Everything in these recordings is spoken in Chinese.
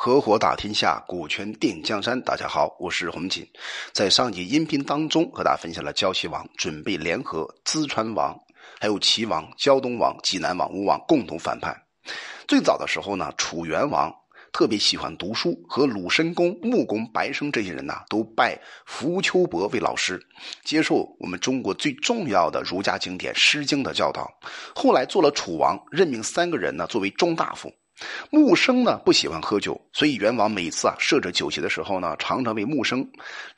合伙打天下，股权定江山。大家好，我是洪锦。在上集音频当中，和大家分享了胶西王准备联合淄川王、还有齐王、胶东王、济南王、吴王共同反叛。最早的时候呢，楚元王特别喜欢读书，和鲁申公、穆公、白生这些人呢，都拜浮丘伯为老师，接受我们中国最重要的儒家经典《诗经》的教导。后来做了楚王，任命三个人呢作为中大夫。穆生呢不喜欢喝酒，所以元王每次啊设置酒席的时候呢，常常为穆生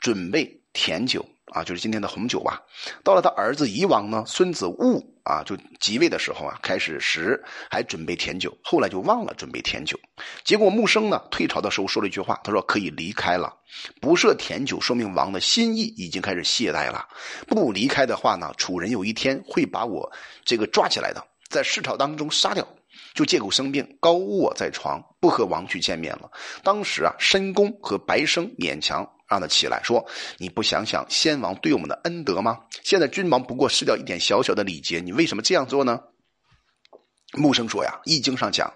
准备甜酒啊，就是今天的红酒吧。到了他儿子夷王呢，孙子戊啊就即位的时候啊，开始时还准备甜酒，后来就忘了准备甜酒。结果穆生呢退朝的时候说了一句话，他说可以离开了，不设甜酒，说明王的心意已经开始懈怠了。不离开的话呢，楚人有一天会把我这个抓起来的，在市朝当中杀掉。就借口生病，高卧在床，不和王去见面了。当时啊，申公和白生勉强让他起来，说：“你不想想先王对我们的恩德吗？现在君王不过失掉一点小小的礼节，你为什么这样做呢？”木生说：“呀，《易经》上讲，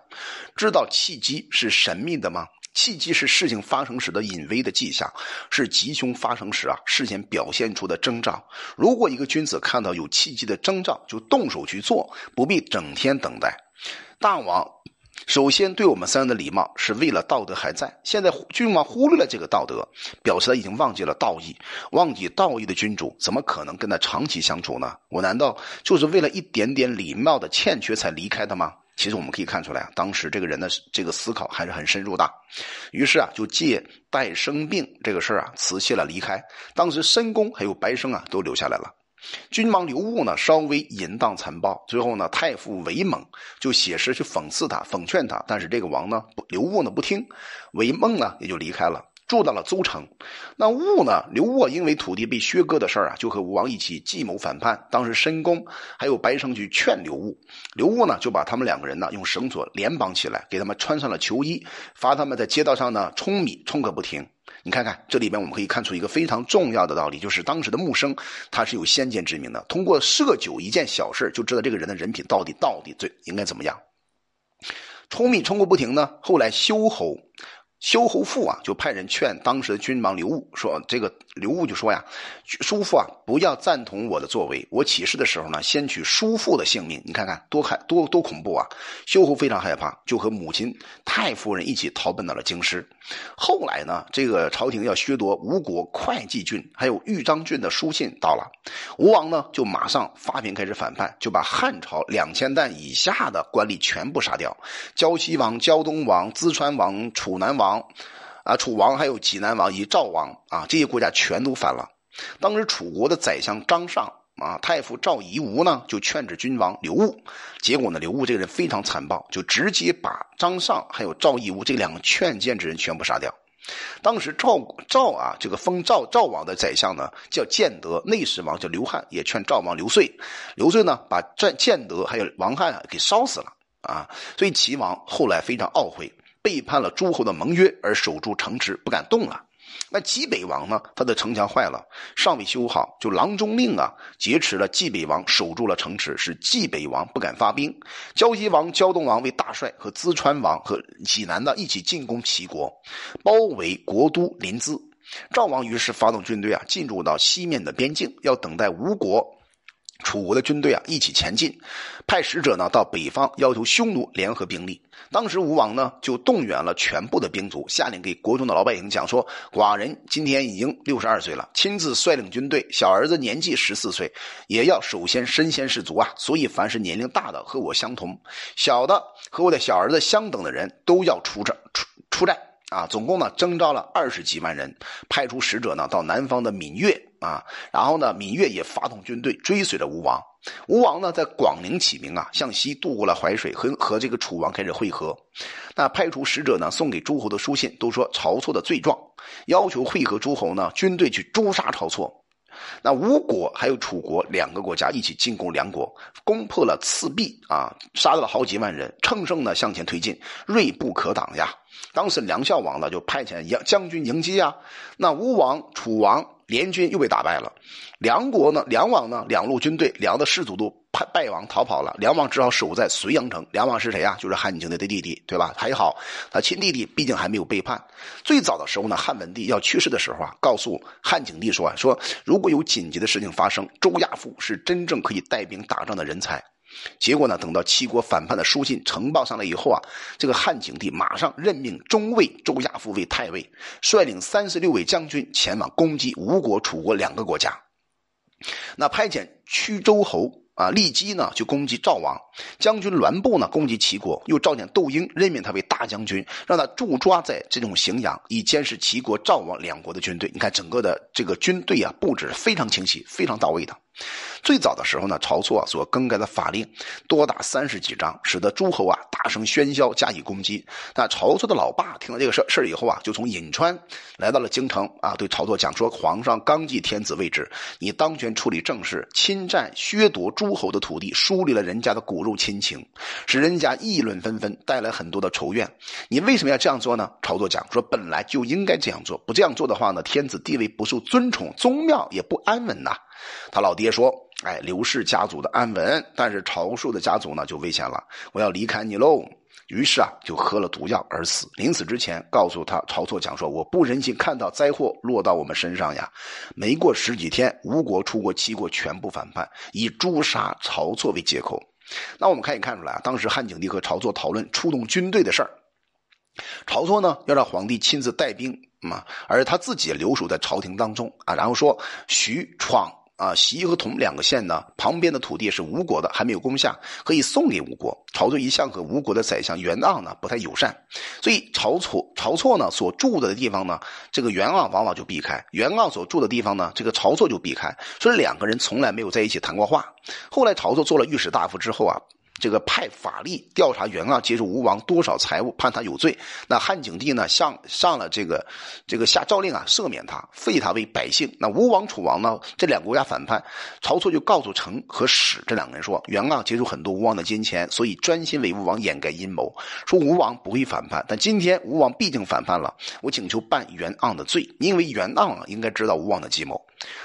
知道契机是神秘的吗？契机是事情发生时的隐微的迹象，是吉凶发生时啊事先表现出的征兆。如果一个君子看到有契机的征兆，就动手去做，不必整天等待。”大王，首先对我们三人的礼貌是为了道德还在。现在君王忽略了这个道德，表示他已经忘记了道义。忘记道义的君主，怎么可能跟他长期相处呢？我难道就是为了一点点礼貌的欠缺才离开的吗？其实我们可以看出来啊，当时这个人的这个思考还是很深入的。于是啊，就借带生病这个事儿啊，辞谢了离开。当时申公还有白生啊，都留下来了。君王刘戊呢，稍微淫荡残暴，最后呢，太傅韦猛就写诗去讽刺他、讽劝他，但是这个王呢，刘戊呢不听，韦猛呢也就离开了，住到了邹城。那戊呢，刘戊因为土地被削割的事儿啊，就和吴王一起计谋反叛。当时申公还有白生去劝刘戊，刘戊呢就把他们两个人呢用绳索连绑起来，给他们穿上了囚衣，罚他们在街道上呢冲米，冲个不停。你看看这里边，我们可以看出一个非常重要的道理，就是当时的木生他是有先见之明的，通过设酒一件小事就知道这个人的人品到底到底最应该怎么样。冲米冲个不停呢，后来修侯。修侯父啊，就派人劝当时的君王刘戊说：“这个刘戊就说呀，叔父啊，不要赞同我的作为。我起事的时候呢，先取叔父的性命。你看看多害多多恐怖啊！”修侯非常害怕，就和母亲太夫人一起逃奔到了京师。后来呢，这个朝廷要削夺吴国会稽郡还有豫章郡的书信到了，吴王呢就马上发兵开始反叛，就把汉朝两千担以下的官吏全部杀掉，胶西王、胶东王、淄川王、楚南王。王啊，楚王还有济南王以及赵王啊，这些国家全都反了。当时楚国的宰相张尚啊，太傅赵夷吾呢，就劝止君王刘戊。结果呢，刘戊这个人非常残暴，就直接把张尚还有赵夷吾这两个劝谏之人全部杀掉。当时赵赵啊，这个封赵赵王的宰相呢，叫建德；内史王叫刘汉，也劝赵王刘遂。刘遂呢，把建建德还有王汉给烧死了啊。所以齐王后来非常懊悔。背叛了诸侯的盟约而守住城池不敢动了，那济北王呢？他的城墙坏了，尚未修好，就郎中令啊劫持了济北王，守住了城池，使济北王不敢发兵。胶西王、胶东王为大帅，和淄川王和济南呢一起进攻齐国，包围国都临淄。赵王于是发动军队啊，进入到西面的边境，要等待吴国。楚国的军队啊，一起前进，派使者呢到北方，要求匈奴联合兵力。当时吴王呢就动员了全部的兵卒，下令给国中的老百姓讲说：“寡人今天已经六十二岁了，亲自率领军队，小儿子年纪十四岁，也要首先身先士卒啊。所以凡是年龄大的和我相同，小的和我的小儿子相等的人都要出战出出战。”啊，总共呢征召了二十几万人，派出使者呢到南方的闽越啊，然后呢芈月也发动军队追随着吴王。吴王呢在广陵起兵啊，向西渡过了淮水，和和这个楚王开始会合。那派出使者呢送给诸侯的书信都说晁错的罪状，要求会合诸侯呢军队去诛杀晁错。那吴国还有楚国两个国家一起进攻梁国，攻破了赤壁啊，杀掉了好几万人，乘胜呢向前推进，锐不可挡呀。当时梁孝王呢就派遣将将军迎击啊，那吴王、楚王联军又被打败了。梁国呢，梁王呢两路军队，梁的士卒都败败亡逃跑了，梁王只好守在绥阳城。梁王是谁呀？就是汉景帝的弟弟，对吧？还好，他亲弟弟毕竟还没有背叛。最早的时候呢，汉文帝要去世的时候啊，告诉汉景帝说啊：“说如果有紧急的事情发生，周亚夫是真正可以带兵打仗的人才。”结果呢，等到七国反叛的书信呈报上来以后啊，这个汉景帝马上任命中尉周亚夫为太尉，率领三十六位将军前往攻击吴国、楚国两个国家。那派遣曲周侯。啊，立基呢就攻击赵王，将军栾布呢攻击齐国，又召见窦婴，任命他为大将军，让他驻抓在这种荥阳，以监视齐国、赵王两国的军队。你看整个的这个军队啊，布置非常清晰，非常到位的。最早的时候呢，晁错所更改的法令多达三十几章，使得诸侯啊大声喧嚣，加以攻击。那晁错的老爸听了这个事事以后啊，就从颍川来到了京城啊，对晁错讲说：“皇上刚继天子位置，你当权处理政事，侵占削夺诸侯的土地，疏离了人家的骨肉亲情，使人家议论纷纷，带来很多的仇怨。你为什么要这样做呢？”晁错讲说：“本来就应该这样做，不这样做的话呢，天子地位不受尊崇，宗庙也不安稳呐。”他老爹说：“哎，刘氏家族的安稳，但是晁树的家族呢就危险了，我要离开你喽。”于是啊，就喝了毒药而死。临死之前，告诉他晁错讲说：“我不忍心看到灾祸落到我们身上呀。”没过十几天，吴国、楚国、齐国全部反叛，以诛杀晁错为借口。那我们可以看出来啊，当时汉景帝和晁错讨论出动军队的事儿。晁错呢，要让皇帝亲自带兵嘛，而他自己留守在朝廷当中啊，然后说徐闯。啊，西和同两个县呢，旁边的土地是吴国的，还没有攻下，可以送给吴国。晁错一向和吴国的宰相袁盎呢不太友善，所以晁错晁错呢所住的地方呢，这个袁盎往往就避开；袁盎所住的地方呢，这个晁错就避开。所以两个人从来没有在一起谈过话。后来晁错做了御史大夫之后啊。这个派法力调查袁盎接受吴王多少财物，判他有罪。那汉景帝呢，上上了这个这个下诏令啊，赦免他，废他为百姓。那吴王、楚王呢，这两个国家反叛，晁错就告诉成和史这两个人说，袁盎接受很多吴王的金钱，所以专心为吴王掩盖阴谋，说吴王不会反叛。但今天吴王毕竟反叛了，我请求办袁盎的罪，因为袁盎啊应该知道吴王的计谋。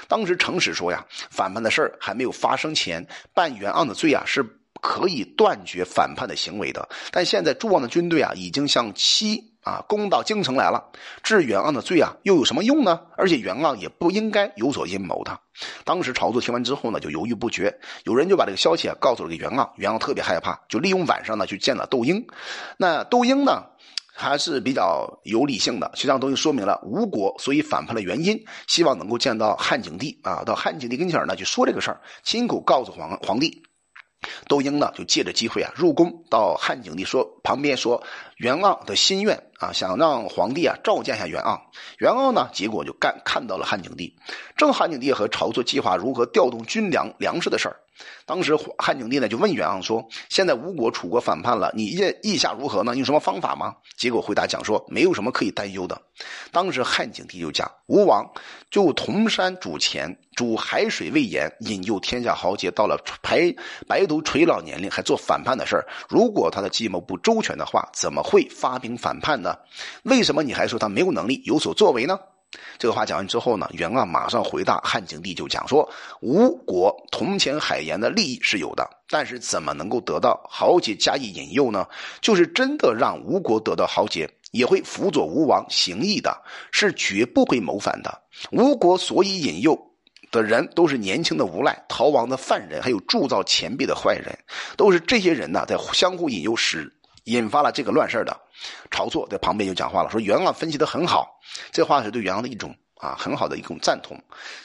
当时成史说呀，反叛的事儿还没有发生前，办袁盎的罪啊是。可以断绝反叛的行为的，但现在诸王的军队啊，已经向西啊攻到京城来了，治袁盎的罪啊，又有什么用呢？而且袁盎也不应该有所阴谋的。当时晁错听完之后呢，就犹豫不决。有人就把这个消息啊告诉了给袁盎，袁盎特别害怕，就利用晚上呢去见了窦婴。那窦婴呢，还是比较有理性的，实际上都说明了吴国所以反叛的原因，希望能够见到汉景帝啊，到汉景帝跟前呢去说这个事儿，亲口告诉皇皇帝。窦婴呢，就借着机会啊，入宫到汉景帝说旁边说袁盎的心愿啊，想让皇帝啊召见一下袁盎。袁盎呢，结果就干看到了汉景帝，正汉景帝和晁错计划如何调动军粮粮食的事儿。当时汉景帝呢就问袁盎说：“现在吴国、楚国反叛了，你意意下如何呢？有什么方法吗？”结果回答讲说：“没有什么可以担忧的。”当时汉景帝就讲：“吴王就铜山主钱，煮海水喂盐，引诱天下豪杰到了白白头垂老年龄，还做反叛的事儿。如果他的计谋不周全的话，怎么会发兵反叛呢？为什么你还说他没有能力有所作为呢？”这个话讲完之后呢，袁盎马上回答汉景帝，就讲说：吴国铜钱海盐的利益是有的，但是怎么能够得到豪杰加以引诱呢？就是真的让吴国得到豪杰，也会辅佐吴王行义的，是绝不会谋反的。吴国所以引诱的人，都是年轻的无赖、逃亡的犯人，还有铸造钱币的坏人，都是这些人呢，在相互引诱时。引发了这个乱事的，晁错在旁边就讲话了，说袁盎分析的很好，这话是对袁盎的一种啊很好的一种赞同。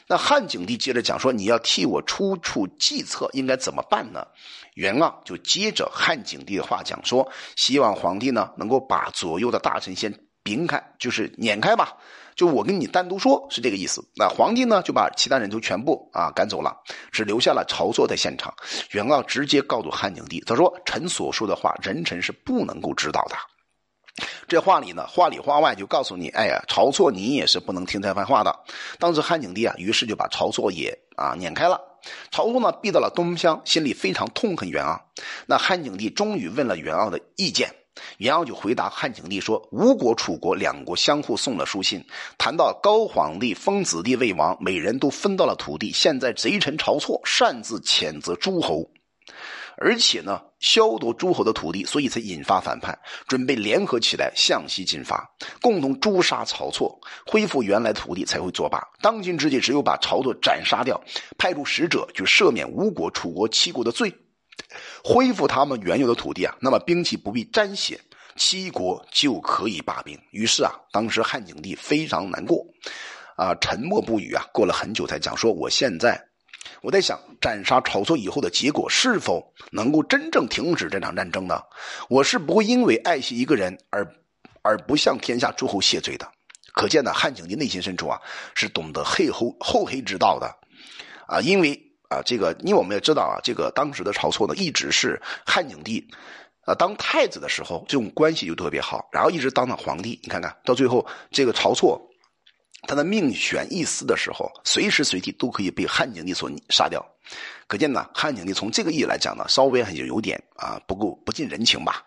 那汉景帝接着讲说，你要替我出出计策，应该怎么办呢？袁盎就接着汉景帝的话讲说，希望皇帝呢能够把左右的大臣先并开，就是撵开吧。就我跟你单独说，是这个意思。那皇帝呢，就把其他人都全部啊赶走了，只留下了晁错在现场。袁盎直接告诉汉景帝，他说：“臣所说的话，人臣是不能够知道的。”这话里呢，话里话外就告诉你，哎呀，晁错你也是不能听他番话的。当时汉景帝啊，于是就把晁错也啊撵开了。晁错呢，避到了东乡，心里非常痛恨袁盎。那汉景帝终于问了袁盎的意见。袁盎就回答汉景帝说：“吴国、楚国两国相互送了书信，谈到高皇帝封子弟为王，每人都分到了土地。现在贼臣晁错擅自谴责诸侯，而且呢，削夺诸侯的土地，所以才引发反叛，准备联合起来向西进发，共同诛杀晁错，恢复原来土地才会作罢。当今之计，只有把晁错斩杀掉，派出使者去赦免吴国、楚国、七国的罪，恢复他们原有的土地啊，那么兵器不必沾血，七国就可以罢兵。于是啊，当时汉景帝非常难过，啊，沉默不语啊。过了很久才讲说：“我现在。”我在想，斩杀晁错以后的结果是否能够真正停止这场战争呢？我是不会因为爱惜一个人而而不向天下诸侯谢罪的。可见呢，汉景帝内心深处啊是懂得黑后厚黑之道的，啊，因为啊这个，因为我们也知道啊，这个当时的晁错呢一直是汉景帝啊当太子的时候这种关系就特别好，然后一直当到皇帝，你看看到最后这个晁错。他的命悬一丝的时候，随时随地都可以被汉景帝所杀掉，可见呢，汉景帝从这个意义来讲呢，稍微还有点啊不够不近人情吧。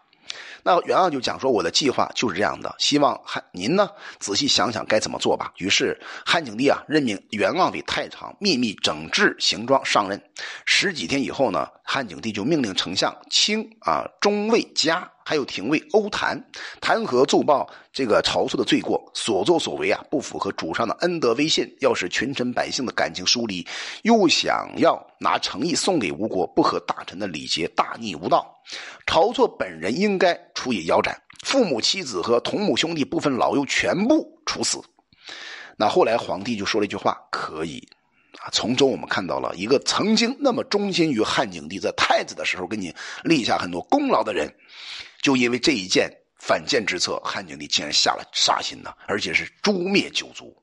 那袁盎就讲说，我的计划就是这样的，希望汉您呢仔细想想该怎么做吧。于是汉景帝啊任命袁盎为太常，秘密整治行装上任。十几天以后呢，汉景帝就命令丞相卿啊中尉嘉。还有廷尉欧谭弹劾奏报这个晁错的罪过，所作所为啊不符合主上的恩德威信，要使群臣百姓的感情疏离，又想要拿诚意送给吴国，不合大臣的礼节，大逆无道。晁错本人应该处以腰斩，父母妻子和同母兄弟部分老幼全部处死。那后来皇帝就说了一句话：可以。啊，从中我们看到了一个曾经那么忠心于汉景帝，在太子的时候给你立下很多功劳的人。就因为这一件反间之策，汉景帝竟然下了杀心呢，而且是诛灭九族。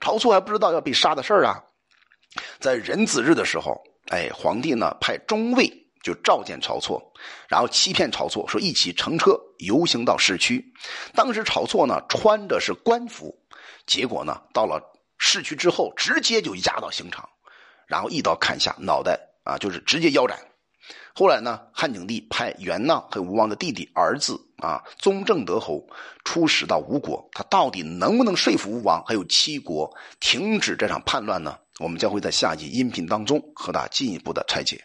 晁错还不知道要被杀的事儿啊。在壬子日的时候，哎，皇帝呢派中尉就召见晁错，然后欺骗晁错说一起乘车游行到市区。当时晁错呢穿着是官服，结果呢到了市区之后，直接就押到刑场，然后一刀砍下脑袋啊，就是直接腰斩。后来呢，汉景帝派元盎和吴王的弟弟儿子啊，宗正德侯出使到吴国，他到底能不能说服吴王还有七国停止这场叛乱呢？我们将会在下集音频当中和大家进一步的拆解。